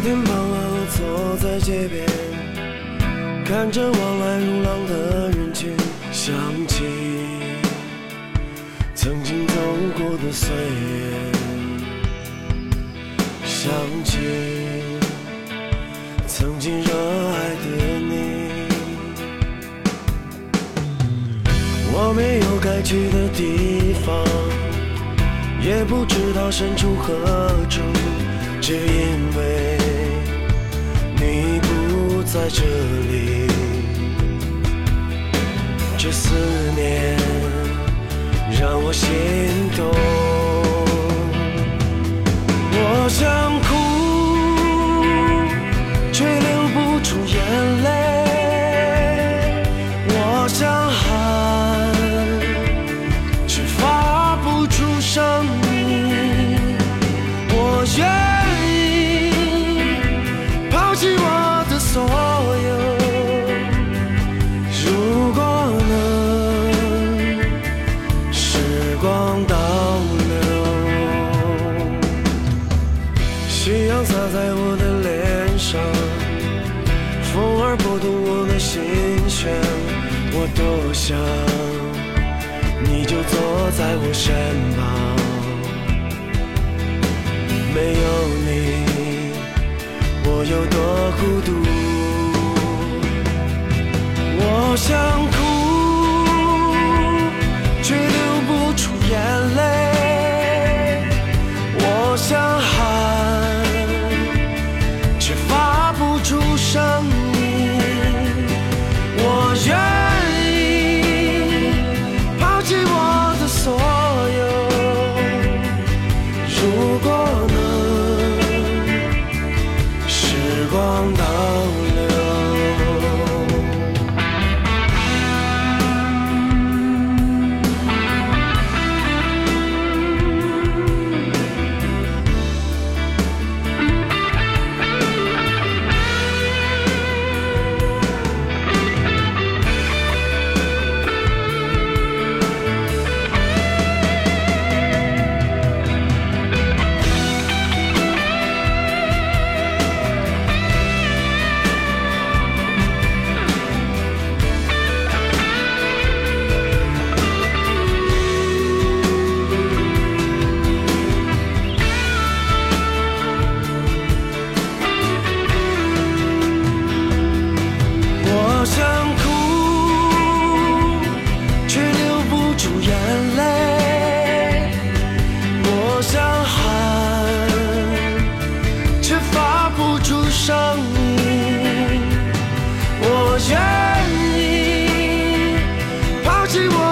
那天傍晚，我坐在街边，看着往来如浪的人群，想起曾经走过的岁月，想起曾经热爱的你。我没有该去的地方，也不知道身处何处，只因为在这里。这思念让我心动，我想夕阳洒在我的脸上，风儿拨动我的心弦，我多想你就坐在我身旁。没有你，我有多孤独。是我